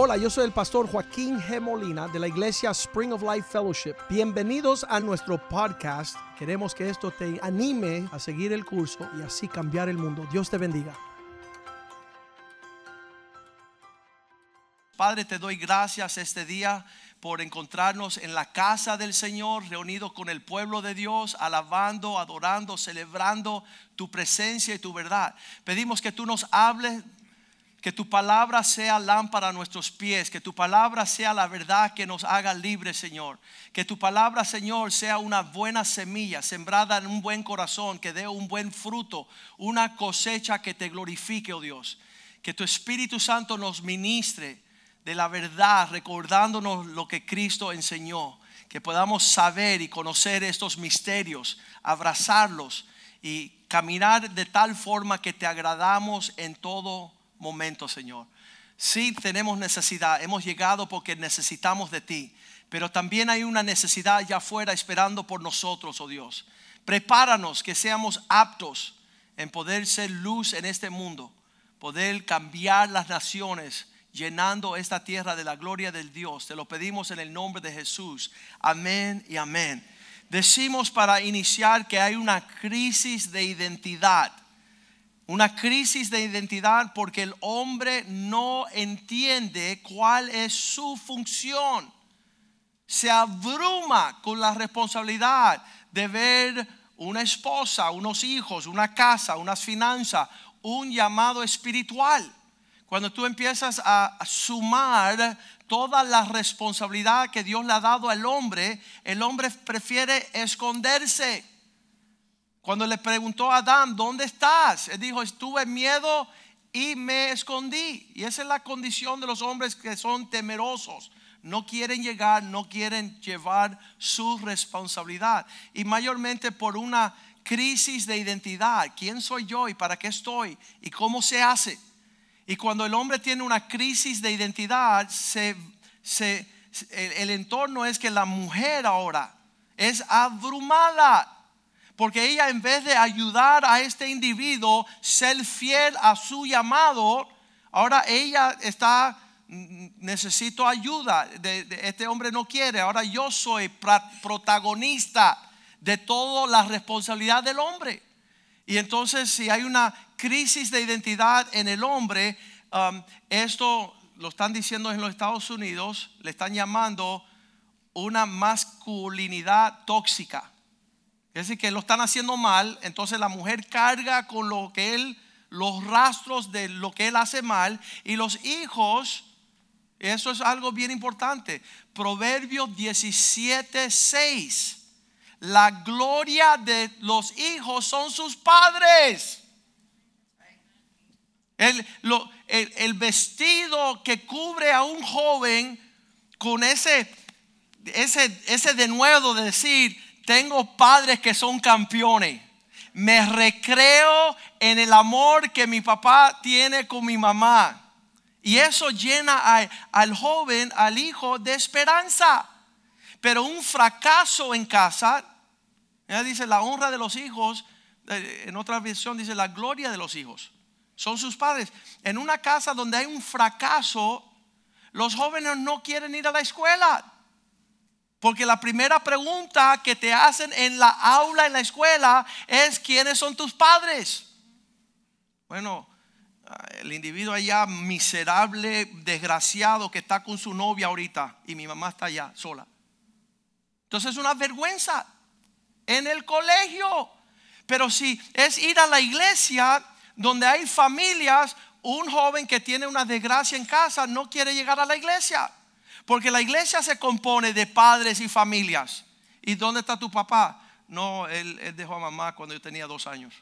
Hola, yo soy el pastor Joaquín G. Molina de la iglesia Spring of Life Fellowship. Bienvenidos a nuestro podcast. Queremos que esto te anime a seguir el curso y así cambiar el mundo. Dios te bendiga. Padre, te doy gracias este día por encontrarnos en la casa del Señor, reunidos con el pueblo de Dios, alabando, adorando, celebrando tu presencia y tu verdad. Pedimos que tú nos hables que tu palabra sea lámpara a nuestros pies, que tu palabra sea la verdad que nos haga libres, Señor. Que tu palabra, Señor, sea una buena semilla sembrada en un buen corazón, que dé un buen fruto, una cosecha que te glorifique, oh Dios. Que tu Espíritu Santo nos ministre de la verdad, recordándonos lo que Cristo enseñó. Que podamos saber y conocer estos misterios, abrazarlos y caminar de tal forma que te agradamos en todo momento, Señor. Sí tenemos necesidad, hemos llegado porque necesitamos de ti, pero también hay una necesidad allá afuera esperando por nosotros, oh Dios. Prepáranos que seamos aptos en poder ser luz en este mundo, poder cambiar las naciones, llenando esta tierra de la gloria del Dios. Te lo pedimos en el nombre de Jesús. Amén y amén. Decimos para iniciar que hay una crisis de identidad una crisis de identidad porque el hombre no entiende cuál es su función. Se abruma con la responsabilidad de ver una esposa, unos hijos, una casa, unas finanzas, un llamado espiritual. Cuando tú empiezas a sumar toda la responsabilidad que Dios le ha dado al hombre, el hombre prefiere esconderse cuando le preguntó a Adán, ¿dónde estás? Él dijo, estuve miedo y me escondí. Y esa es la condición de los hombres que son temerosos. No quieren llegar, no quieren llevar su responsabilidad. Y mayormente por una crisis de identidad. ¿Quién soy yo y para qué estoy? ¿Y cómo se hace? Y cuando el hombre tiene una crisis de identidad, el, el entorno es que la mujer ahora es abrumada porque ella en vez de ayudar a este individuo, ser fiel a su llamado, ahora ella está, mm, necesito ayuda, de, este hombre no quiere, ahora yo soy protagonista de toda la responsabilidad del hombre. Y entonces si hay una crisis de identidad en el hombre, um, esto lo están diciendo en los Estados Unidos, le están llamando una masculinidad tóxica. Es decir, que lo están haciendo mal, entonces la mujer carga con lo que él, los rastros de lo que él hace mal, y los hijos, eso es algo bien importante. Proverbios 17, 6. La gloria de los hijos son sus padres. El, el, vestido que cubre a un joven con ese, ese, ese denuedo de decir, tengo padres que son campeones. Me recreo en el amor que mi papá tiene con mi mamá. Y eso llena al joven, al hijo, de esperanza. Pero un fracaso en casa, ella dice la honra de los hijos, eh, en otra versión dice la gloria de los hijos. Son sus padres. En una casa donde hay un fracaso, los jóvenes no quieren ir a la escuela. Porque la primera pregunta que te hacen en la aula, en la escuela, es ¿quiénes son tus padres? Bueno, el individuo allá miserable, desgraciado que está con su novia ahorita y mi mamá está allá sola. Entonces es una vergüenza en el colegio. Pero si es ir a la iglesia donde hay familias, un joven que tiene una desgracia en casa no quiere llegar a la iglesia. Porque la iglesia se compone de padres y familias. ¿Y dónde está tu papá? No, él, dejó a mamá cuando yo tenía dos años.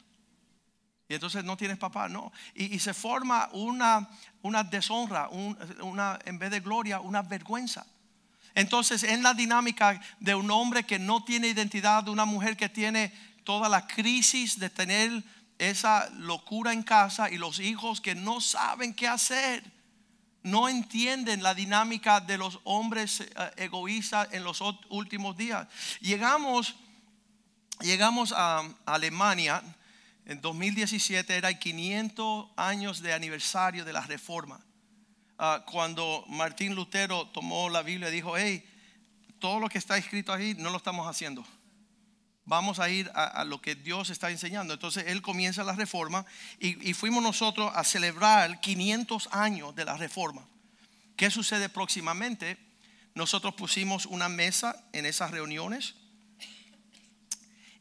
Y entonces no tienes papá, no. Y, se forma una, una deshonra, una, en vez de gloria, una vergüenza. Entonces, en la dinámica de un hombre que no tiene identidad, de una mujer que tiene toda la crisis de tener esa locura en casa y los hijos que no saben qué hacer no entienden la dinámica de los hombres eh, egoístas en los últimos días. Llegamos, llegamos a Alemania, en 2017 era el 500 años de aniversario de la reforma. ah, cuando Martín Lutero tomó la Biblia y dijo, hey, todo lo que está escrito ahí no lo estamos haciendo. Vamos a ir a, lo que Dios está enseñando. Entonces él comienza la reforma y, y fuimos nosotros a celebrar 500 años de la reforma. ¿Qué sucede próximamente? Nosotros pusimos una mesa en esas reuniones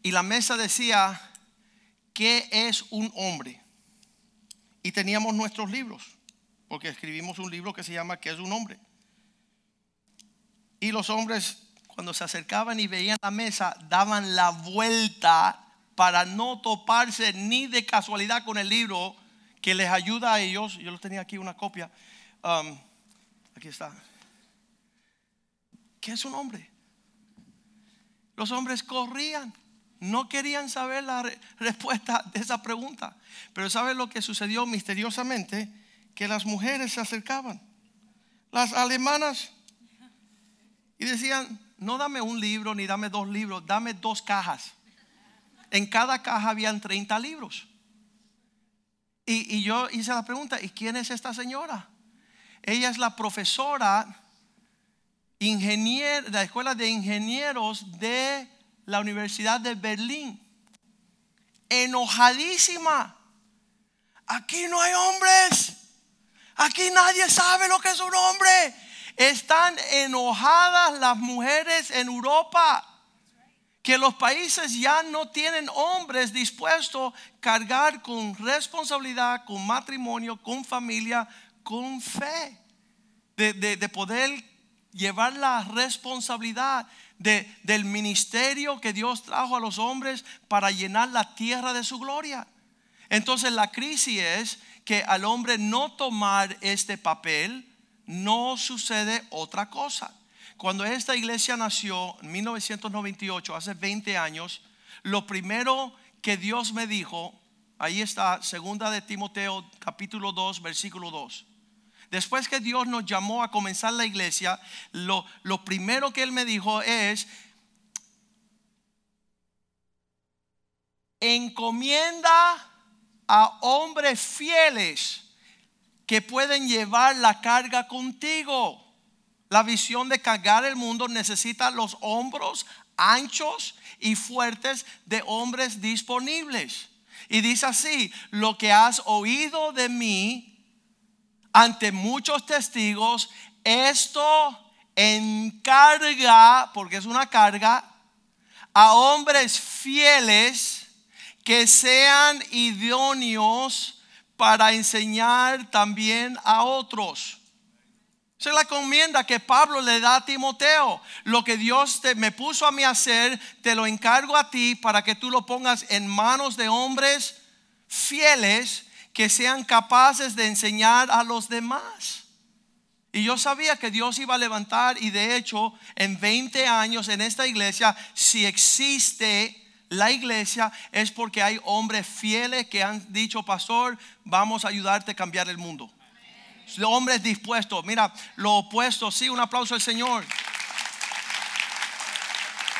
y la mesa decía, ¿qué es un hombre? Y teníamos nuestros libros, porque escribimos un libro que se llama ¿Qué es un hombre? Y los hombres cuando se acercaban y veían la mesa daban la vuelta para no toparse ni de casualidad con el libro que les ayuda a ellos. Yo lo tenía aquí una copia. Um, aquí está. ¿Qué es un hombre? Los hombres corrían no querían saber la respuesta de esa pregunta. Pero ¿sabe lo que sucedió misteriosamente? Que las mujeres se acercaban. Las alemanas. Y decían, no dame un libro ni dame dos libros, dame dos cajas. En cada caja habían 30 libros. Y, y yo hice la pregunta, ¿y quién es esta señora? Ella es la profesora ingenier, de la escuela de ingenieros de la Universidad de Berlín, enojadísima. Aquí no hay hombres. Aquí nadie sabe lo que es un hombre. Están enojadas las mujeres en Europa. Que los países ya no tienen hombres dispuestos a cargar con responsabilidad, con matrimonio, con familia, con fe. De, de poder llevar la responsabilidad del ministerio que Dios trajo a los hombres para llenar la tierra de su gloria. Entonces la crisis es que al hombre no tomar este papel, no sucede otra cosa. Cuando esta iglesia nació en 1998, hace 20 años, lo primero que Dios me dijo, ahí está, segunda de Timoteo capítulo 2, versículo 2. Después que Dios nos llamó a comenzar la iglesia, lo, lo primero que Él me dijo es, encomienda a hombres fieles que pueden llevar la carga contigo. La visión de cargar el mundo necesita los hombros anchos y fuertes de hombres disponibles. Y dice así, lo que has oído de mí ante muchos testigos, esto encarga, porque es una carga, a hombres fieles que sean idóneos para enseñar también a otros. Esa es la encomienda que Pablo le da a Timoteo. Lo que Dios me puso a mí hacer, te lo encargo a ti para que tú lo pongas en manos de hombres fieles que sean capaces de enseñar a los demás. Y yo sabía que Dios iba a levantar y de hecho en 20 años en esta iglesia, si existe la iglesia, es porque hay hombres fieles que han dicho, pastor, vamos a ayudarte a cambiar el mundo. Hombres dispuestos. Mira, lo opuesto, sí, un aplauso al Señor.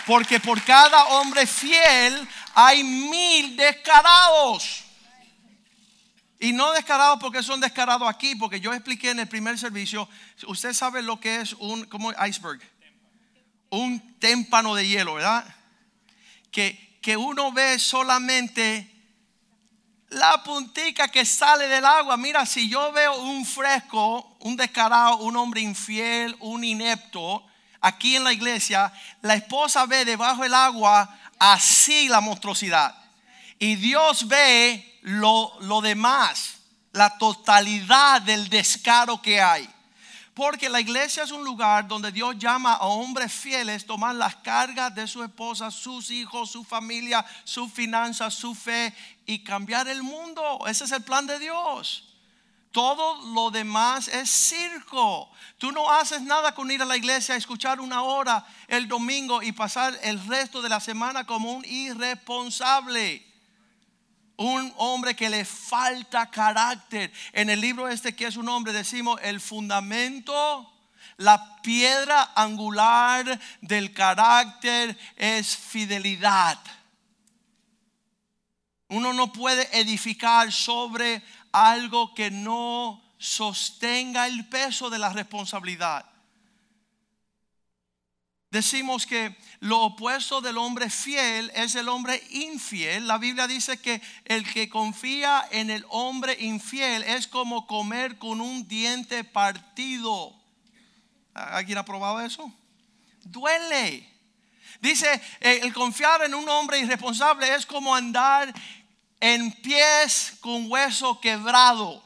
Porque por cada hombre fiel hay mil descarados. Y no descarados porque son descarados aquí, porque yo expliqué en el primer servicio, usted sabe lo que es un como iceberg, un témpano de hielo, ¿verdad? Que, que uno ve solamente la puntica que sale del agua. Mira, si yo veo un fresco, un descarado, un hombre infiel, un inepto, aquí en la iglesia, la esposa ve debajo del agua así la monstruosidad. Y Dios ve lo, demás, la totalidad del descaro que hay. Porque la iglesia es un lugar donde Dios llama a hombres fieles tomar las cargas de su esposa, sus hijos, su familia, su finanzas, su fe y cambiar el mundo. Ese es el plan de Dios. Todo lo demás es circo. Tú no haces nada con ir a la iglesia a escuchar una hora el domingo y pasar el resto de la semana como un irresponsable un hombre que le falta carácter. En el libro este que es un hombre decimos el fundamento, la piedra angular del carácter es fidelidad. Uno no puede edificar sobre algo que no sostenga el peso de la responsabilidad. Decimos que lo opuesto del hombre fiel es el hombre infiel. La Biblia dice que el que confía en el hombre infiel es como comer con un diente partido. ¿Alguien ha probado eso? Duele. Dice, eh, el confiar en un hombre irresponsable es como andar en pies con hueso quebrado.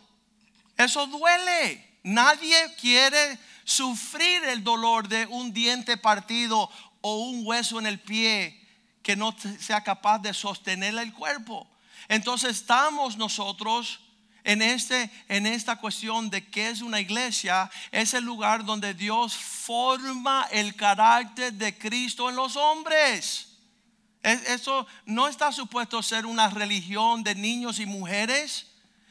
Eso duele. Nadie quiere sufrir el dolor de un diente partido o un hueso en el pie que no sea capaz de sostener el cuerpo. Entonces estamos nosotros en, este, en esta cuestión de qué es una iglesia, es el lugar donde Dios forma el carácter de Cristo en los hombres. Eso no está supuesto ser una religión de niños y mujeres.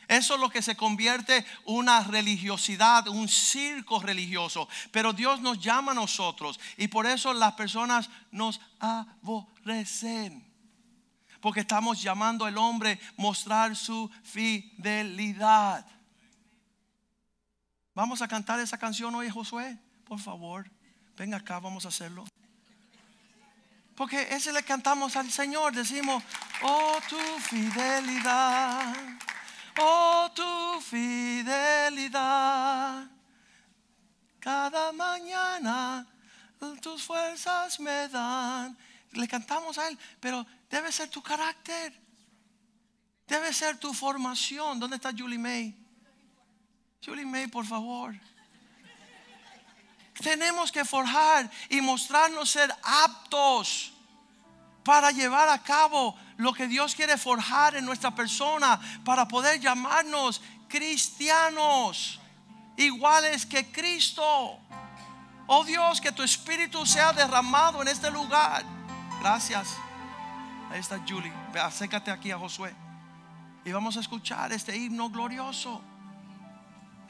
Eso es lo que se convierte una religiosidad, un circo religioso. Pero Dios nos llama a nosotros y por eso las personas nos aborrecen. Porque estamos llamando al hombre mostrar su fidelidad. Vamos a cantar esa canción hoy, Josué. Por favor, ven acá, vamos a hacerlo. Porque ese le cantamos al Señor. Decimos, oh tu fidelidad, oh tu fidelidad. Cada mañana tus fuerzas me dan. Le cantamos a Él, pero Debe ser tu carácter. Debe ser tu formación. ¿Dónde está Julie May? Julie May, por favor. Tenemos que forjar y mostrarnos ser aptos para llevar a cabo lo que Dios quiere forjar en nuestra persona, para poder llamarnos cristianos, iguales que Cristo. Oh Dios, que tu espíritu sea derramado en este lugar. Gracias. Ahí está Julie. acércate aquí a Josué. Y vamos a escuchar este himno glorioso.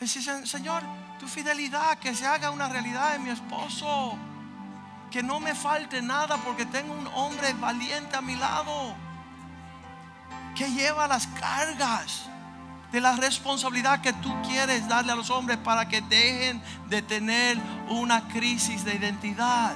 Dice, Señor, tu fidelidad, que se haga una realidad en mi esposo. Que no me falte nada porque tengo un hombre valiente a mi lado. Que lleva las cargas de la responsabilidad que tú quieres darle a los hombres para que dejen de tener una crisis de identidad.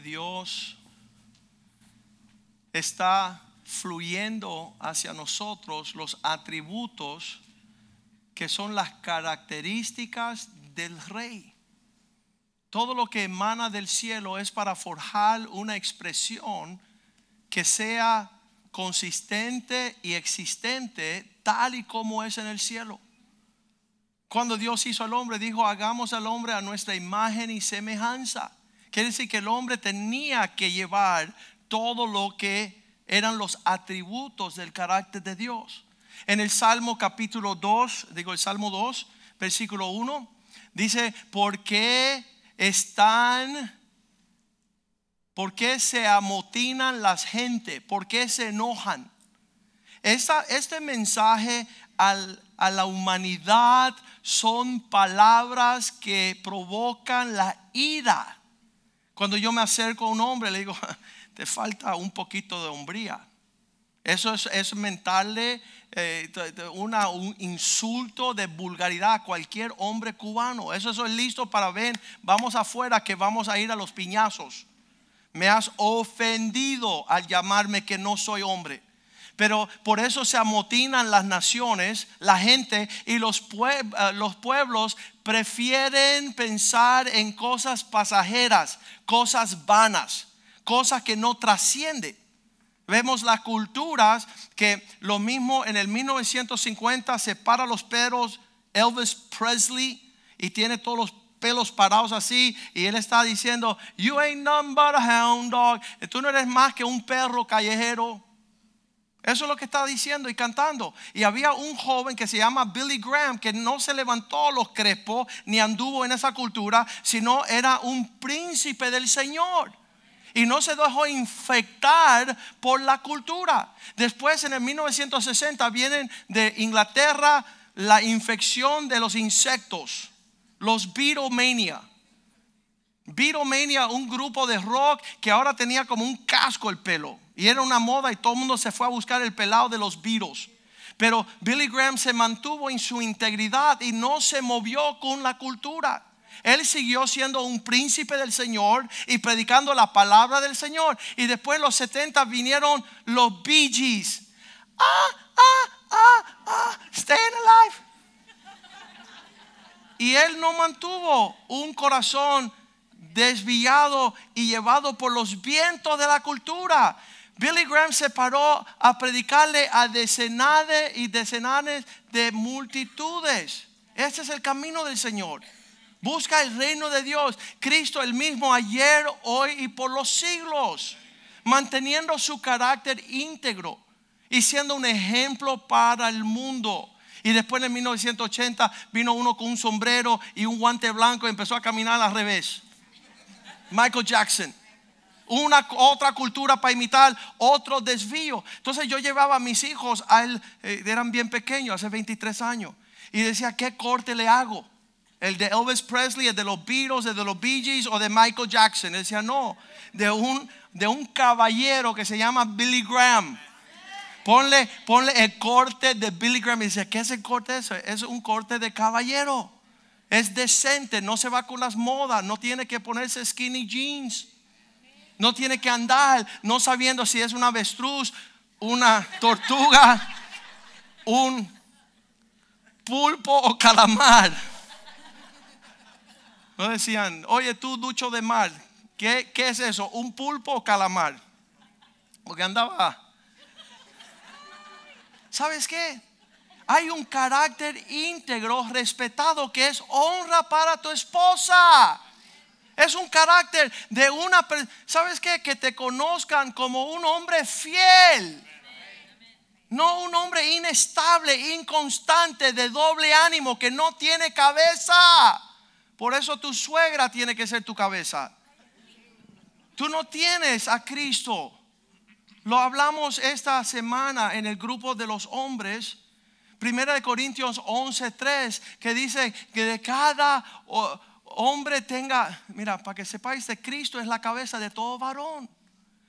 Dios está fluyendo hacia nosotros los atributos que son las características del rey. Todo lo que emana del cielo es para forjar una expresión que sea consistente y existente tal y como es en el cielo. Cuando Dios hizo al hombre, dijo, hagamos al hombre a nuestra imagen y semejanza. Quiere decir que el hombre tenía que llevar todo lo que eran los atributos del carácter de Dios. En el Salmo capítulo 2, digo el Salmo 2, versículo 1, dice, ¿por qué están, por qué se amotinan las gente? ¿Por qué se enojan? este mensaje a la humanidad son palabras que provocan la ira. Cuando yo me acerco a un hombre, le digo, te falta un poquito de hombría. Eso es, es mentarle eh, una, un insulto de vulgaridad a cualquier hombre cubano. Eso es listo para ver, vamos afuera que vamos a ir a los piñazos. Me has ofendido al llamarme que no soy hombre. Pero por eso se amotinan las naciones, la gente y los, eh, los pueblos prefieren pensar en cosas pasajeras, cosas vanas, cosas que no trascienden. Vemos las culturas que lo mismo en el 1950 se para los pelos Elvis Presley y tiene todos los pelos parados así y él está diciendo, you ain't none but a hound dog. Tú no eres más que un perro callejero. Eso es lo que estaba diciendo y cantando. Y había un joven que se llama Billy Graham que no se levantó los crespos ni anduvo en esa cultura, sino era un príncipe del Señor. Y no se dejó infectar por la cultura. Después en el 1960 vienen de Inglaterra la infección de los insectos, los Beatlemania. Beatlemania, un grupo de rock que ahora tenía como un casco el pelo. Y era una moda y todo el mundo se fue a buscar el pelado de los Beatles. Pero Billy Graham se mantuvo en su integridad y no se movió con la cultura. Él siguió siendo un príncipe del Señor y predicando la palabra del Señor. Y después en los 70 vinieron los Bee Gees. Ah, ah, ah, ah, staying alive. Y él no mantuvo un corazón desviado y llevado por los vientos de la cultura. Billy Graham se paró a predicarle a decenas y decenas de multitudes. Este es el camino del Señor. Busca el reino de Dios. Cristo el mismo ayer, hoy y por los siglos. Manteniendo su carácter íntegro y siendo un ejemplo para el mundo. Y después en 1980 vino uno con un sombrero y un guante blanco y empezó a caminar al revés. Michael Jackson una otra cultura para imitar otro desvío. Entonces yo llevaba a mis hijos, a él, eh, eran bien pequeños, hace 23 años, y decía, ¿qué corte le hago? ¿El de Elvis Presley, el de los Beatles, el de los Bee Gees o de Michael Jackson? Él decía, no, de un, de un caballero que se llama Billy Graham. Ponle, ponle el corte de Billy Graham. Y dice, ¿qué es el corte de eso? Es un corte de caballero. Es decente, no se va con las modas, no tiene que ponerse skinny jeans. No tiene que andar no sabiendo si es una avestruz, una tortuga, un pulpo o calamar. No decían, oye tú ducho de mar, ¿qué, qué es eso? ¿Un pulpo o calamar? Porque andaba... ¿Sabes qué? Hay un carácter íntegro, respetado, que es honra para tu esposa. Es un carácter de una, ¿sabes qué? Que te conozcan como un hombre fiel. No un hombre inestable, inconstante, de doble ánimo, que no tiene cabeza. Por eso tu suegra tiene que ser tu cabeza. Tú no tienes a Cristo. Lo hablamos esta semana en el grupo de los hombres. Primera de Corintios 11:3 que dice que de cada hombre tenga, mira, para que sepáis que Cristo es la cabeza de todo varón.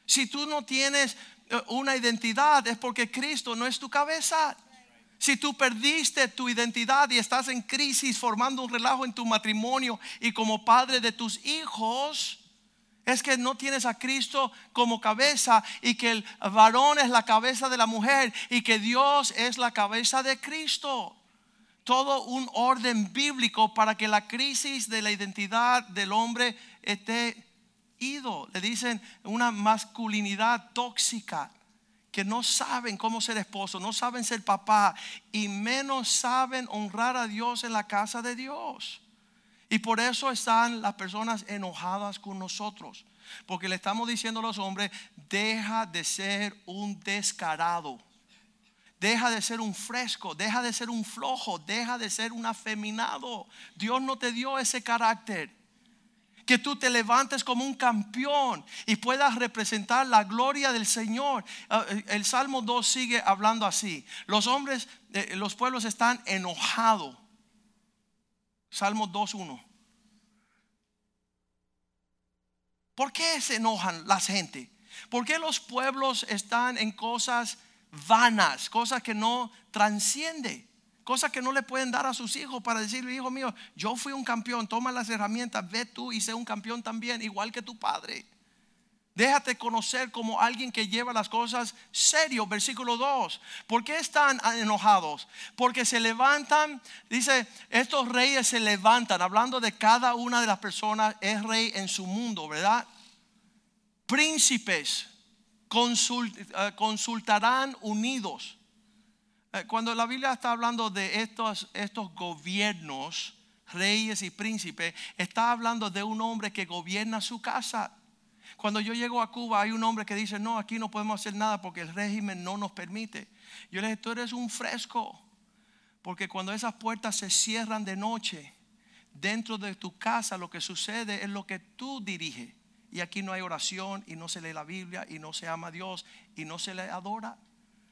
Si tú no tienes eh, una identidad es porque Cristo no es tu cabeza. Si tú perdiste tu identidad y estás en crisis formando un relajo en tu matrimonio y como padre de tus hijos, Es que no tienes a Cristo como cabeza y que el varón es la cabeza de la mujer y que Dios es la cabeza de Cristo. Todo un orden bíblico para que la crisis de la identidad del hombre esté ido. Le dicen una masculinidad tóxica que no saben cómo ser esposo, no saben ser papá y menos saben honrar a Dios en la casa de Dios. Y por eso están las personas enojadas con nosotros. Porque le estamos diciendo a los hombres, deja de ser un descarado. Deja de ser un fresco, deja de ser un flojo, deja de ser un afeminado. Dios no te dio ese carácter. Que tú te levantes como un campeón y puedas representar la gloria del Señor. Ah, eh, el Salmo 2 sigue hablando así. Los hombres, eh, los pueblos están enojados Salmo 2.1. ¿Por qué se enojan la gente? ¿Por qué los pueblos están en cosas vanas, cosas que no transcienden? Cosas que no le pueden dar a sus hijos para decirle, hijo mío, yo fui un campeón, toma las herramientas, ve tú y sé un campeón también, igual que tu padre. Déjate conocer como alguien que lleva las cosas serio. Versículo 2. ¿Por qué están enojados? Porque se levantan, dice, estos reyes se levantan, hablando de cada una de las personas, es rey en su mundo, ¿verdad? Príncipes eh, consultarán unidos. Eh, cuando la Biblia está hablando de estos, estos gobiernos, reyes y príncipes, está hablando de un hombre que gobierna su casa cuando yo llego a Cuba hay un hombre que dice, no, aquí no podemos hacer nada porque el régimen no nos permite. Yo le dije, tú eres un fresco, porque cuando esas puertas se cierran de noche, dentro de tu casa lo que sucede es lo que tú diriges. Y aquí no hay oración y no se lee la Biblia y no se ama a Dios y no se le adora.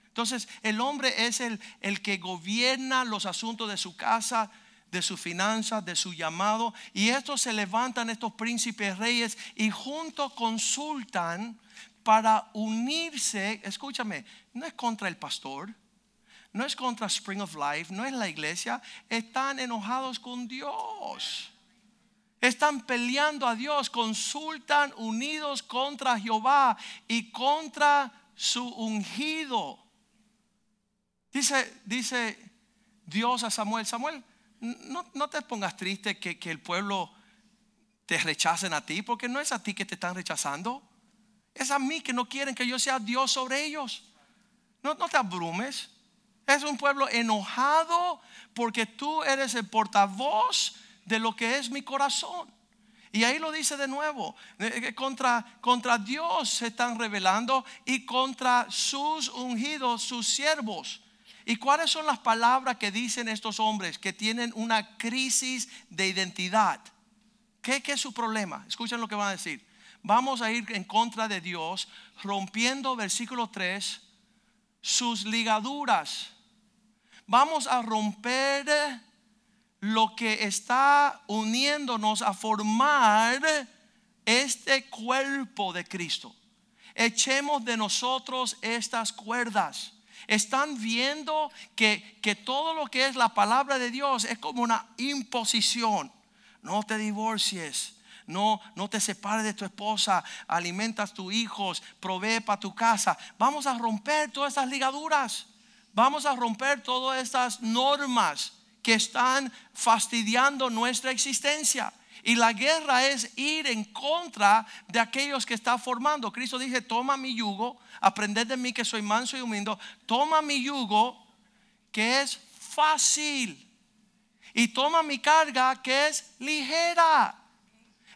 Entonces el hombre es el, el que gobierna los asuntos de su casa de su finanzas, de su llamado. Y estos se levantan, estos príncipes reyes, y juntos consultan para unirse. Escúchame, no es contra el pastor, no es contra Spring of Life, no es la iglesia. Están enojados con Dios. Están peleando a Dios, consultan unidos contra Jehová y contra su ungido. Dice, dice Dios a Samuel, Samuel, no, te pongas triste que, el pueblo te rechacen a ti, porque no es a ti que te están rechazando, es a mí que no quieren que yo sea Dios sobre ellos. No, no te abrumes. Es un pueblo enojado porque tú eres el portavoz de lo que es mi corazón. Y ahí lo dice de nuevo, contra, contra Dios se están rebelando y contra sus ungidos, sus siervos. ¿Y cuáles son las palabras que dicen estos hombres que tienen una crisis de identidad? ¿Qué, es su problema? Escuchen lo que van a decir. Vamos a ir en contra de Dios, rompiendo versículo 3, sus ligaduras. Vamos a romper lo que está uniéndonos a formar este cuerpo de Cristo. Echemos de nosotros estas cuerdas están viendo que, que todo lo que es la palabra de Dios es como una imposición. No te divorcies. No, no te separes de tu esposa, alimentas tus hijos, provee para tu casa. Vamos a romper todas estas ligaduras. Vamos a romper todas estas normas que están fastidiando nuestra existencia. Y la guerra es ir en contra de aquellos que está formando. Cristo dice, toma mi yugo, aprended de mí que soy manso y humilde. Toma mi yugo que es fácil. Y toma mi carga que es ligera.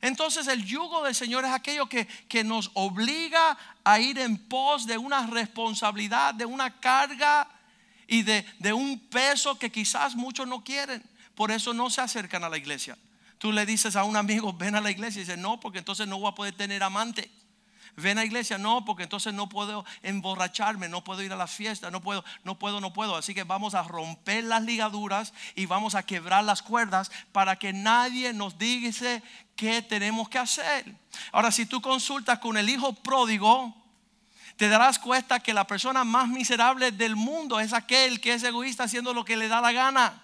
Entonces el yugo del Señor es aquello que, que nos obliga a ir en pos de una responsabilidad, de una carga y de, de un peso que quizás muchos no quieren. Por eso no se acercan a la iglesia. Tú le dices a un amigo, ven a la iglesia y dice, no, porque entonces no voy a poder tener amante. Ven a la iglesia, no, porque entonces no puedo emborracharme, no puedo ir a la fiesta, no puedo, no puedo, no puedo. Así que vamos a romper las ligaduras y vamos a quebrar las cuerdas para que nadie nos diga qué tenemos que hacer. Ahora, si tú consultas con el hijo pródigo, te darás cuenta que la persona más miserable del mundo es aquel que es egoísta haciendo lo que le da la gana.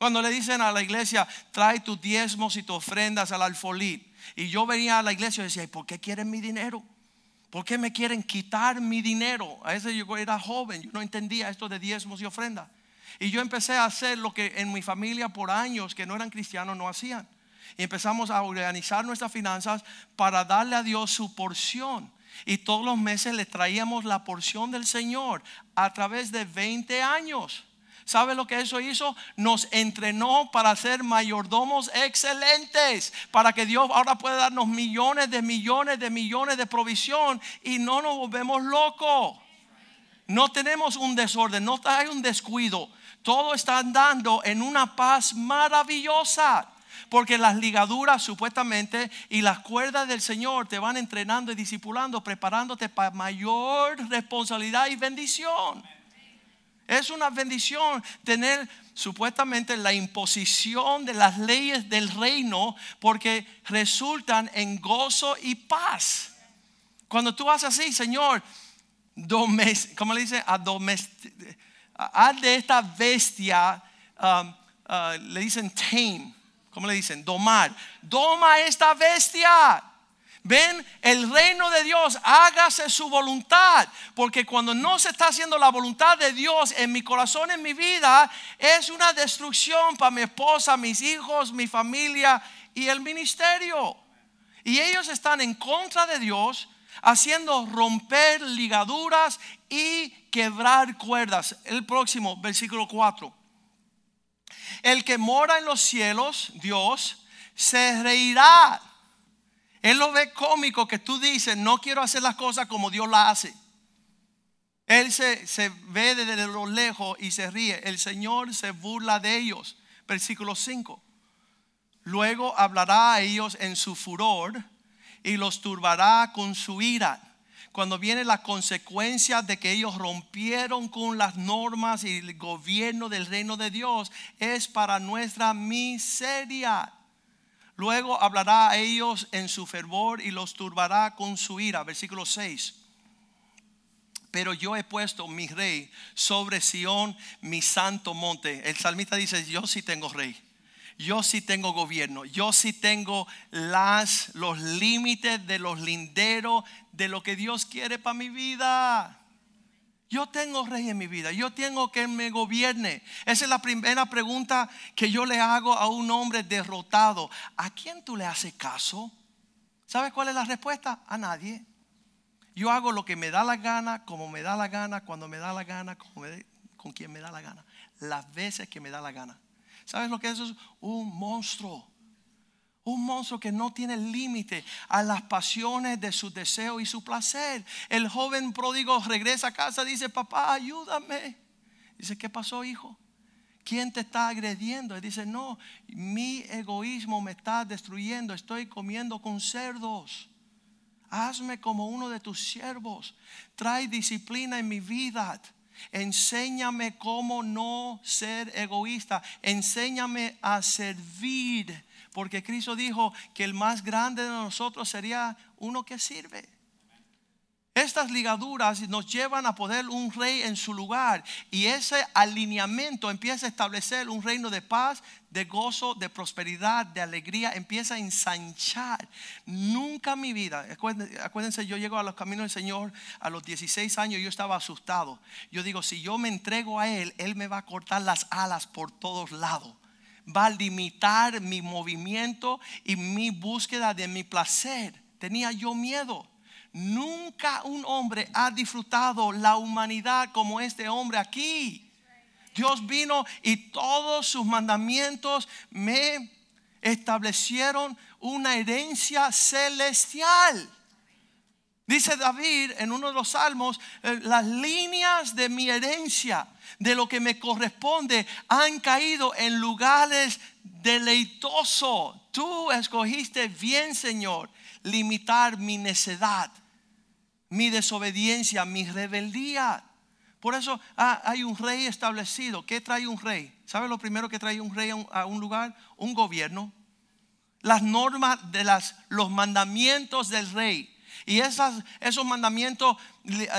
Cuando le dicen a la iglesia, trae tus diezmos y tus ofrendas al alfolí. Y yo venía a la iglesia y decía, ¿por qué quieren mi dinero? ¿Por qué me quieren quitar mi dinero? A ese yo era joven, yo no entendía esto de diezmos y ofrendas. Y yo empecé a hacer lo que en mi familia por años que no eran cristianos no hacían. Y empezamos a organizar nuestras finanzas para darle a Dios su porción. Y todos los meses le traíamos la porción del Señor a través de 20 años. ¿Sabe lo que eso hizo? Nos entrenó para ser mayordomos excelentes, para que Dios ahora pueda darnos millones de millones de millones de provisión y no nos volvemos locos. No tenemos un desorden, no hay un descuido. Todo está andando en una paz maravillosa. Porque las ligaduras supuestamente y las cuerdas del Señor te van entrenando y discipulando, preparándote para mayor responsabilidad y bendición. Es una bendición tener supuestamente la imposición de las leyes del reino porque resultan en gozo y paz. Cuando tú haces así, Señor, ¿cómo le dice? haz de esta bestia, um, uh, le dicen tame ¿cómo le dicen? Domar. Doma esta bestia. Ven, el reino de Dios, hágase su voluntad. Porque cuando no se está haciendo la voluntad de Dios en mi corazón, en mi vida, es una destrucción para mi esposa, mis hijos, mi familia y el ministerio. Y ellos están en contra de Dios, haciendo romper ligaduras y quebrar cuerdas. El próximo, versículo 4. El que mora en los cielos, Dios, se reirá. Él lo ve cómico que tú dices, no quiero hacer las cosas como Dios las hace. Él se, se, ve desde lo lejos y se ríe. El Señor se burla de ellos. Versículo 5. Luego hablará a ellos en su furor y los turbará con su ira cuando viene la consecuencia de que ellos rompieron con las normas y el gobierno del reino de Dios, es para nuestra miseria. Luego hablará a ellos en su fervor y los turbará con su ira. Versículo 6. Pero yo he puesto mi rey sobre Sión, mi santo monte. El salmista dice, yo sí tengo rey yo sí tengo gobierno, yo sí tengo las, los límites de los linderos de lo que Dios quiere para mi vida. Yo tengo rey en mi vida, yo tengo que me gobierne. Esa es la primera pregunta que yo le hago a un hombre derrotado. ¿A quién tú le haces caso? ¿Sabes cuál es la respuesta? A nadie. Yo hago lo que me da la gana, como me da la gana, cuando me da la gana, con quien me da la gana, las veces que me da la gana. ¿Sabes lo que es eso? Un monstruo. Un monstruo que no tiene límite a las pasiones de su deseo y su placer. El joven pródigo regresa a casa dice, papá, ayúdame. Dice, ¿qué pasó, hijo? ¿Quién te está agrediendo? Y dice, no, mi egoísmo me está destruyendo. Estoy comiendo con cerdos. Hazme como uno de tus siervos. Trae disciplina en mi vida. Enséñame cómo no ser egoísta. Enséñame a servir. Porque Cristo dijo que el más grande de nosotros sería uno que sirve. Estas ligaduras nos llevan a poner un rey en su lugar y ese alineamiento empieza a establecer un reino de paz, de gozo, de prosperidad, de alegría, empieza a ensanchar. Nunca en mi vida, acuérdense, yo llego a los caminos del Señor a los 16 años, yo estaba asustado. Yo digo, si yo me entrego a Él, Él me va a cortar las alas por todos lados va a limitar mi movimiento y mi búsqueda de mi placer. Tenía yo miedo. Nunca un hombre ha disfrutado la humanidad como este hombre aquí. Dios vino y todos sus mandamientos me establecieron una herencia celestial. Dice David en uno de los salmos, eh, las líneas de mi herencia, de lo que me corresponde, han caído en lugares deleitosos. Tú escogiste bien, Señor, limitar mi necedad mi desobediencia, mi rebeldía. Por eso ah, hay un rey establecido. ¿Qué trae un rey? ¿Sabe lo primero que trae un rey a un, lugar? Un gobierno. Las normas de las, los mandamientos del rey. Y esas, esos mandamientos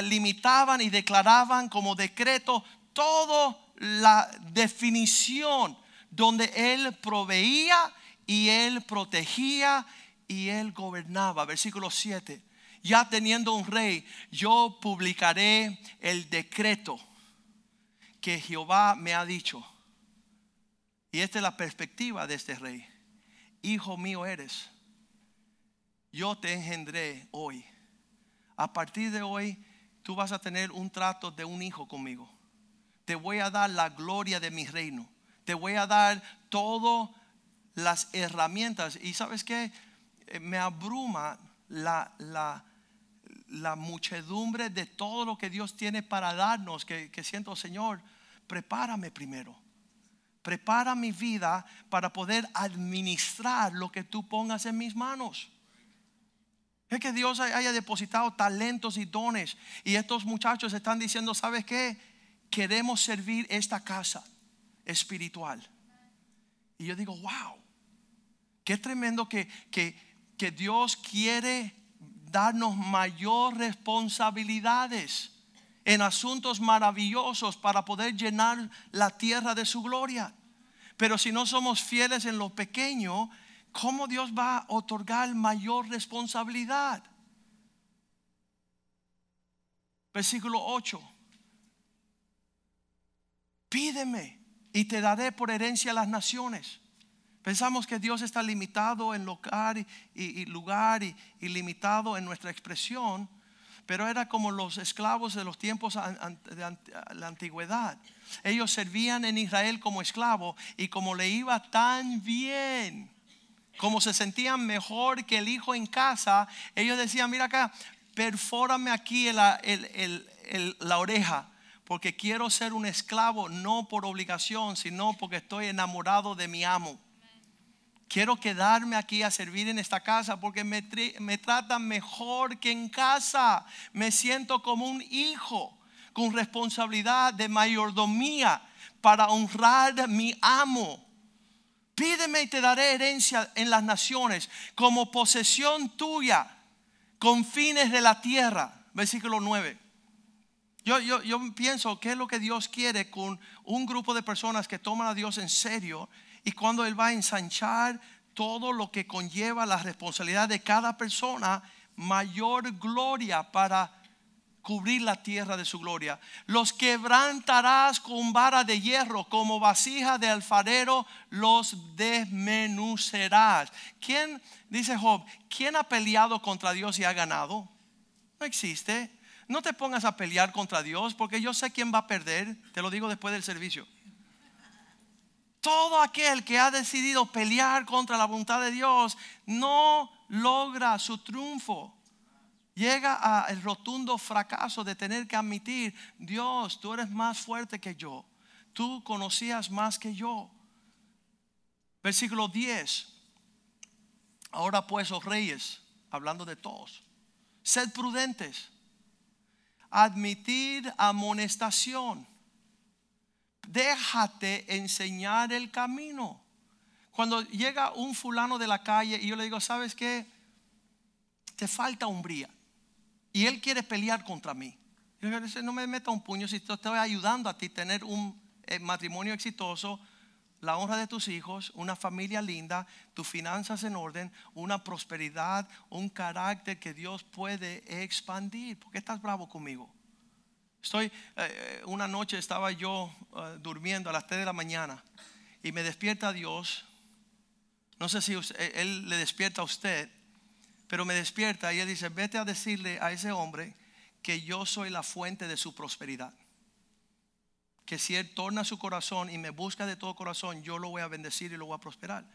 limitaban y declaraban como decreto toda la definición donde Él proveía y Él protegía y Él gobernaba. Versículo 7. Ya teniendo un rey, yo publicaré el decreto que Jehová me ha dicho. Y esta es la perspectiva de este rey. Hijo mío eres. Yo te engendré hoy. A partir de hoy, tú vas a tener un trato de un hijo conmigo. Te voy a dar la gloria de mi reino. Te voy a dar todas las herramientas. Y sabes que eh, me abruma la, la, muchedumbre de todo lo que Dios tiene para darnos. Que siento, Señor, prepárame primero. Prepara mi vida para poder administrar lo que tú pongas en mis manos. Es que Dios haya depositado talentos y dones. Y estos muchachos están diciendo, ¿sabes qué? Queremos servir esta casa espiritual. Y yo digo, wow, qué tremendo que, que, que Dios quiere darnos mayor responsabilidades en asuntos maravillosos para poder llenar la tierra de su gloria. Pero si no somos fieles en lo pequeño, ¿cómo Dios va a otorgar mayor responsabilidad? Versículo 8. Pídeme y te daré por herencia las naciones. Pensamos que Dios está limitado en lugar y, lugar y, limitado en nuestra expresión, pero era como los esclavos de los tiempos de la antigüedad. Ellos servían en Israel como esclavos y como le iba tan bien, como se sentían mejor que el hijo en casa, ellos decían, mira acá, perfórame aquí la, oreja porque quiero ser un esclavo no por obligación, sino porque estoy enamorado de mi amo. Quiero quedarme aquí a servir en esta casa porque me, me tratan mejor que en casa. Me siento como un hijo con responsabilidad de mayordomía para honrar mi amo. Pídeme y te daré herencia en las naciones como posesión tuya con fines de la tierra. Versículo 9. Yo, yo, yo pienso qué es lo que Dios quiere con un grupo de personas que toman a Dios en serio y cuando Él va a ensanchar todo lo que conlleva la responsabilidad de cada persona, mayor gloria para cubrir la tierra de su gloria. Los quebrantarás con vara de hierro, como vasija de alfarero, los desmenucerás. ¿Quién, dice Job, quién ha peleado contra Dios y ha ganado? No existe. No te pongas a pelear contra Dios porque yo sé quién va a perder. Te lo digo después del servicio. Todo aquel que ha decidido pelear contra la voluntad de Dios no logra su triunfo. Llega al rotundo fracaso de tener que admitir, Dios, tú eres más fuerte que yo. Tú conocías más que yo. Versículo 10. Ahora pues, oh reyes, hablando de todos, sed prudentes admitir amonestación. Déjate enseñar el camino. Cuando llega un fulano de la calle y yo le digo, ¿sabes qué? Te falta umbría. Y él quiere pelear contra mí. Yo no me meta un puño si te estoy ayudando a ti tener un eh, matrimonio exitoso, la honra de tus hijos, una familia linda, tus finanzas en orden, una prosperidad, un carácter que Dios puede expandir. ¿Por qué estás bravo conmigo? Estoy, eh, eh, una noche estaba yo durmiendo a las 3 de la mañana y me despierta Dios. No sé si Él le despierta a usted, pero me despierta y Él dice, vete a decirle a ese hombre que yo soy la fuente de su prosperidad que si Él torna su corazón y me busca de todo corazón, yo lo voy a bendecir y lo voy a prosperar.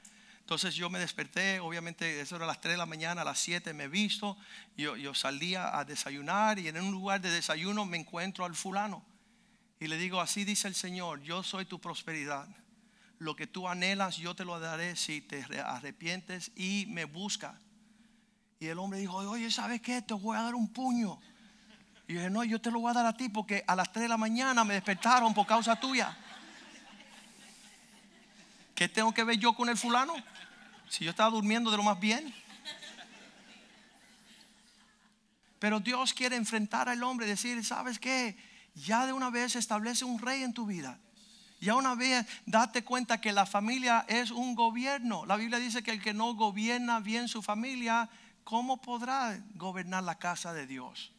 Entonces yo me desperté, obviamente eso era a las 3 de la mañana, a las 7 me he visto, yo, salía a desayunar y en un lugar de desayuno me encuentro al fulano. Y le digo, así dice el Señor, yo soy tu prosperidad. Lo que tú anhelas, yo te lo daré si te arrepientes y me buscas. Y el hombre dijo, oye, ¿sabes qué? Te voy a dar un puño. Y yo dije, no, yo te lo voy a dar a ti porque a las 3 de la mañana me despertaron por causa tuya. ¿Qué tengo que ver yo con el fulano? Si yo estaba durmiendo de lo más bien. Pero Dios quiere enfrentar al hombre y decir, ¿sabes qué? Ya de una vez establece un rey en tu vida. Ya una vez date cuenta que la familia es un gobierno. La Biblia dice que el que no gobierna bien su familia, ¿cómo podrá gobernar la casa de Dios?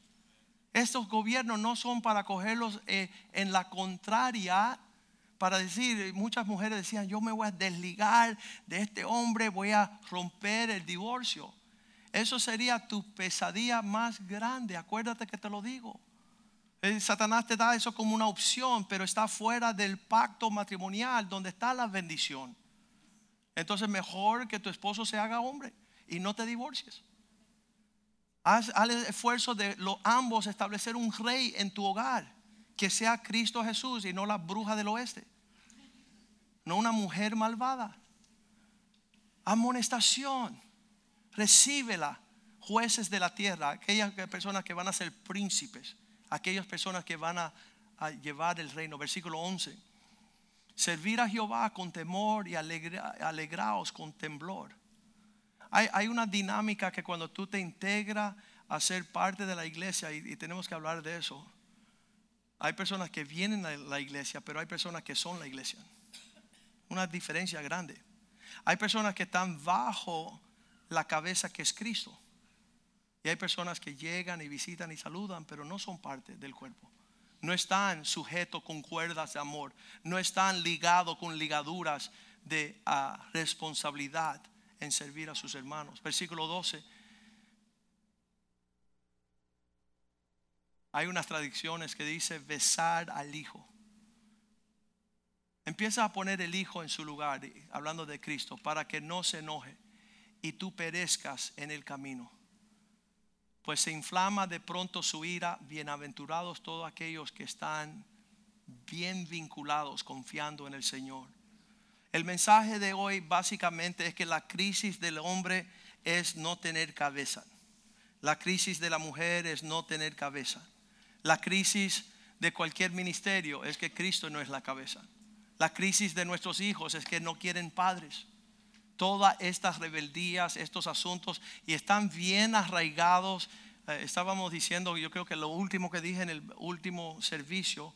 Estos gobiernos no son para cogerlos eh, en la contraria, para decir, muchas mujeres decían, yo me voy a desligar de este hombre, voy a romper el divorcio. Eso sería tu pesadilla más grande, acuérdate que te lo digo. Satanás te da eso como una opción, pero está fuera del pacto matrimonial donde está la bendición. Entonces mejor que tu esposo se haga hombre y no te divorcies. Haz, el esfuerzo de los ambos establecer un rey en tu hogar, que sea Cristo Jesús y no la bruja del oeste, no una mujer malvada. Amonestación, recíbela, jueces de la tierra, aquellas personas que van a ser príncipes aquellas personas que van a, llevar el reino. Versículo 11. Servir a Jehová con temor y alegraos con temblor. Hay, una dinámica que cuando tú te integras a ser parte de la iglesia, y, y tenemos que hablar de eso, hay personas que vienen a la iglesia, pero hay personas que son la iglesia. Una diferencia grande. Hay personas que están bajo la cabeza que es Cristo. Y hay personas que llegan y visitan y saludan, pero no son parte del cuerpo. No están sujetos con cuerdas de amor. No están ligados con ligaduras de ah, responsabilidad en servir a sus hermanos. Versículo 12. Hay unas tradiciones que dice besar al hijo. Empieza a poner el hijo en su lugar, hablando de Cristo, para que no se enoje y tú perezcas en el camino pues se inflama de pronto su ira. Bienaventurados todos aquellos que están bien vinculados, confiando en el Señor. El mensaje de hoy básicamente es que la crisis del hombre es no tener cabeza. La crisis de la mujer es no tener cabeza. La crisis de cualquier ministerio es que Cristo no es la cabeza. La crisis de nuestros hijos es que no quieren padres todas estas rebeldías, estos asuntos, y están bien arraigados. Eh, estábamos diciendo, yo creo que lo último que dije en el último servicio,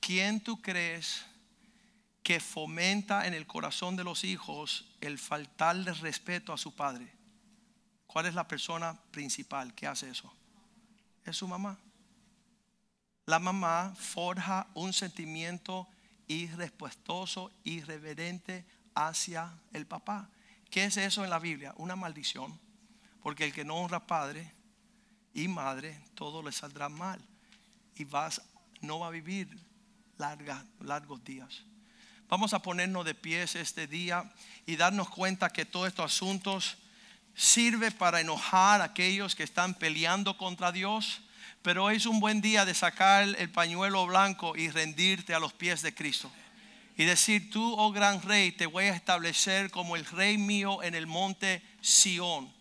¿quién tú crees que fomenta en el corazón de los hijos el faltarle respeto a su padre? ¿Cuál es la persona principal que hace eso? Es su mamá. La mamá forja un sentimiento irrespetuoso, irreverente hacia el papá. ¿Qué es eso en la Biblia? Una maldición. Porque el que no honra padre y madre, todo le saldrá mal. Y vas, no va a vivir largos días. Vamos a ponernos de pies este día y darnos cuenta que todos estos asuntos sirve para enojar a aquellos que están peleando contra Dios. Pero es un buen día de sacar el pañuelo blanco y rendirte a los pies de Cristo y decir, tú, oh gran rey, te voy a establecer como el rey mío en el monte Sión,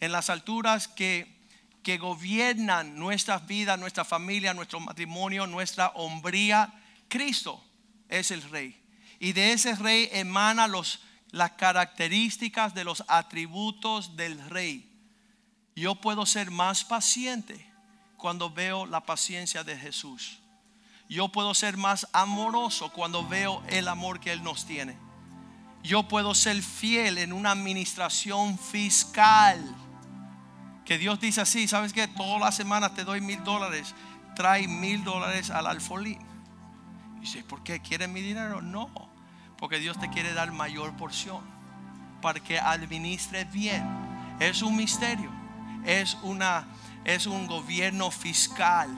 en las alturas que, que gobiernan nuestras vidas, nuestra familia, nuestro matrimonio, nuestra hombría. Cristo es el rey. Y de ese rey emana los, las características de los atributos del rey. Yo puedo ser más paciente cuando veo la paciencia de Jesús yo puedo ser más amoroso cuando veo el amor que Él nos tiene. Yo puedo ser fiel en una administración fiscal. Que Dios dice así, ¿sabes que Todas las semanas te doy mil dólares. Trae mil dólares al alfolí. Dice, ¿por qué? ¿Quieren mi dinero? No, porque Dios te quiere dar mayor porción. Para que administre bien. Es un misterio. Es, una, es un gobierno fiscal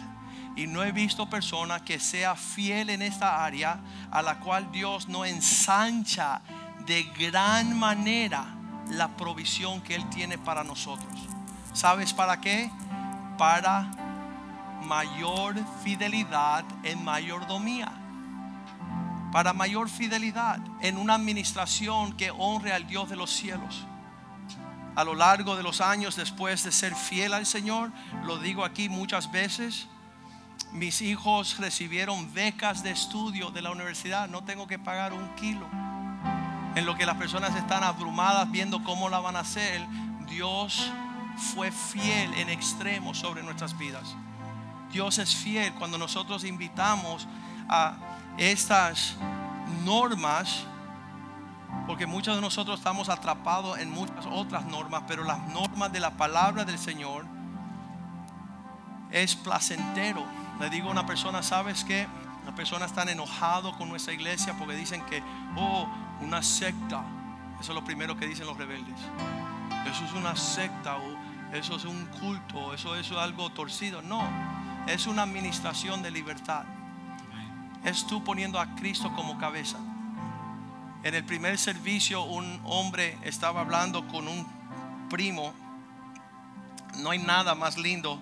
y no he visto persona que sea fiel en esta área a la cual Dios no ensancha de gran manera la provisión que Él tiene para nosotros. ¿Sabes para qué? Para mayor fidelidad en mayordomía. Para mayor fidelidad en una administración que honre al Dios de los cielos. A lo largo de los años después de ser fiel al Señor, lo digo aquí muchas veces, mis hijos recibieron becas de estudio de la universidad, no tengo que pagar un kilo. En lo que las personas están abrumadas viendo cómo la van a hacer, Dios fue fiel en extremo sobre nuestras vidas. Dios es fiel cuando nosotros invitamos a estas normas, porque muchos de nosotros estamos atrapados en muchas otras normas, pero las normas de la palabra del Señor es placentero. Le digo a una persona, ¿sabes qué? Las personas están enojados con nuestra iglesia porque dicen que, oh, una secta. Eso es lo primero que dicen los rebeldes. Eso es una secta o eso es un culto, eso, eso es algo torcido. No, es una administración de libertad. Es tú poniendo a Cristo como cabeza. En el primer servicio un hombre estaba hablando con un primo. No hay nada más lindo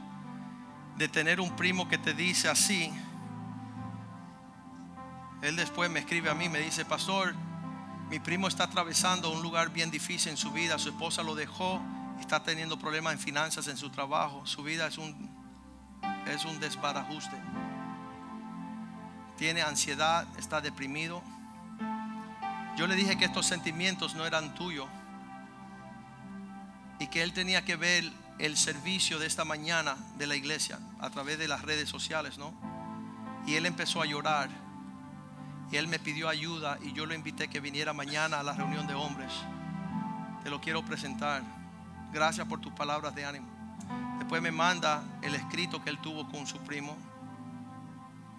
de tener un primo que te dice así. Él después me escribe a mí, me dice, pastor, mi primo está atravesando un lugar bien difícil en su vida, su esposa lo dejó, está teniendo problemas en finanzas en su trabajo, su vida es un, es un desbarajuste. Tiene ansiedad, está deprimido. Yo le dije que estos sentimientos no eran tuyos y que él tenía que ver el servicio de esta mañana de la iglesia a través de las redes sociales, ¿no? Y él empezó a llorar. Y él me pidió ayuda y yo lo invité que viniera mañana a la reunión de hombres. Te lo quiero presentar. Gracias por tus palabras de ánimo. Después me manda el escrito que él tuvo con su primo.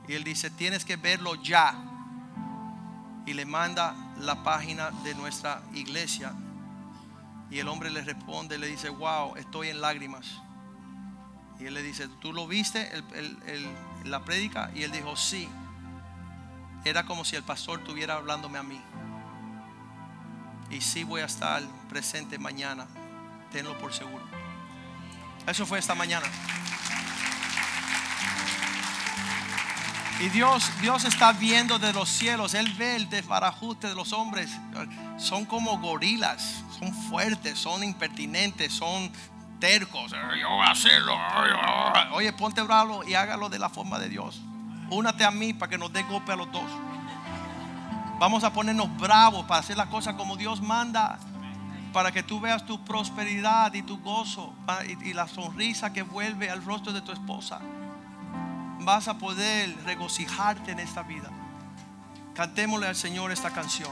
Y él dice, tienes que verlo ya. Y le manda la página de nuestra iglesia y el hombre le responde, le dice, wow, estoy en lágrimas. Y él le dice, ¿tú lo viste la prédica? Y él dijo, sí. Era como si el pastor estuviera hablándome a mí. Y sí voy a estar presente mañana. Tenlo por seguro. Eso fue esta mañana. Y Dios, Dios está viendo de los cielos. Él ve el desbarajuste de los hombres. Son como gorilas son fuertes, son impertinentes, son tercos. Yo voy a hacerlo. Oye, ponte bravo y hágalo de la forma de Dios. Únate a mí para que nos dé golpe a los dos. Vamos a ponernos bravos para hacer las cosas como Dios manda. Para que tú veas tu prosperidad y tu gozo y la sonrisa que vuelve al rostro de tu esposa. Vas a poder regocijarte en esta vida. Cantémosle al Señor esta canción.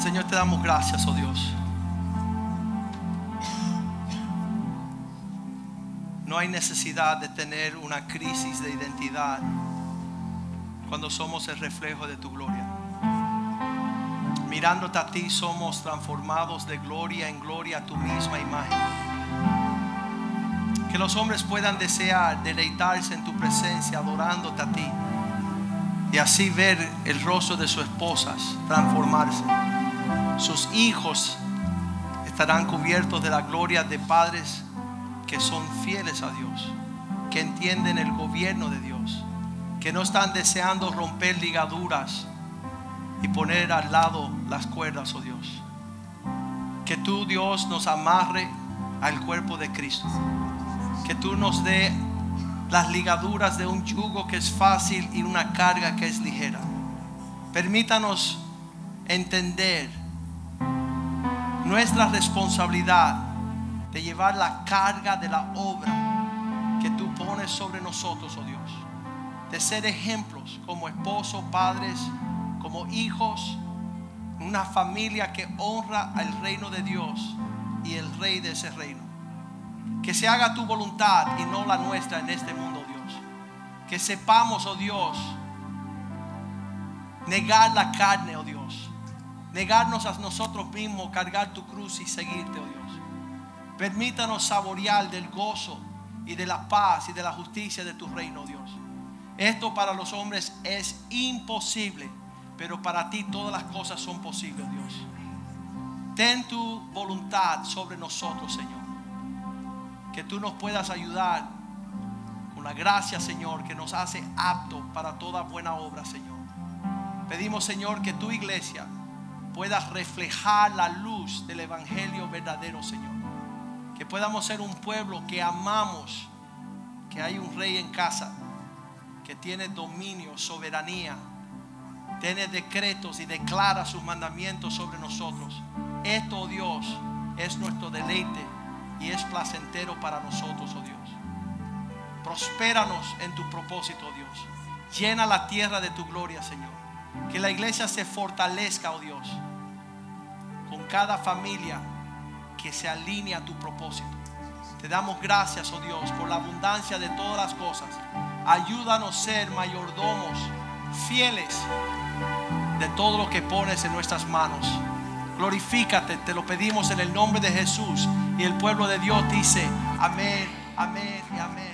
Señor, te damos gracias, oh Dios. No hay necesidad de tener una crisis de identidad cuando somos el reflejo de tu gloria. Mirándote a ti somos transformados de gloria en gloria a tu misma imagen. Que los hombres puedan desear deleitarse en tu presencia, adorándote a ti. Y así ver el rostro de sus esposas transformarse. Sus hijos estarán cubiertos de la gloria de padres que son fieles a Dios, que entienden el gobierno de Dios, que no están deseando romper ligaduras y poner al lado las cuerdas, oh Dios. Que tú, Dios, nos amarre al cuerpo de Cristo. Que tú nos dé las ligaduras de un yugo que es fácil y una carga que es ligera. Permítanos entender nuestra responsabilidad de llevar la carga de la obra que tú pones sobre nosotros, oh Dios. De ser ejemplos como esposos, padres, como hijos, una familia que honra al reino de Dios y el rey de ese reino. Que se haga tu voluntad y no la nuestra en este mundo, Dios. Que sepamos, oh Dios, negar la carne, oh Dios. Negarnos a nosotros mismos, cargar tu cruz y seguirte, oh Dios. Permítanos saborear del gozo y de la paz y de la justicia de tu reino, Dios. Esto para los hombres es imposible, pero para ti todas las cosas son posibles, Dios. Ten tu voluntad sobre nosotros, Señor. Que tú nos puedas ayudar con la gracia, Señor, que nos hace apto para toda buena obra, Señor. Pedimos, Señor, que tu iglesia pueda reflejar la luz del Evangelio verdadero, Señor que podamos ser un pueblo que amamos, que hay un rey en casa, que tiene dominio, soberanía, tiene decretos y declara sus mandamientos sobre nosotros. Esto, oh Dios, es nuestro deleite y es placentero para nosotros, oh Dios. Prospéranos en tu propósito, oh Dios. Llena la tierra de tu gloria, Señor. Que la iglesia se fortalezca, oh Dios, con cada familia que se alinea a tu propósito. Te damos gracias, oh Dios, por la abundancia de todas las cosas. Ayúdanos a ser mayordomos fieles de todo lo que pones en nuestras manos. Glorifícate, te lo pedimos en el nombre de Jesús. Y el pueblo de Dios dice, amén, amén y amén.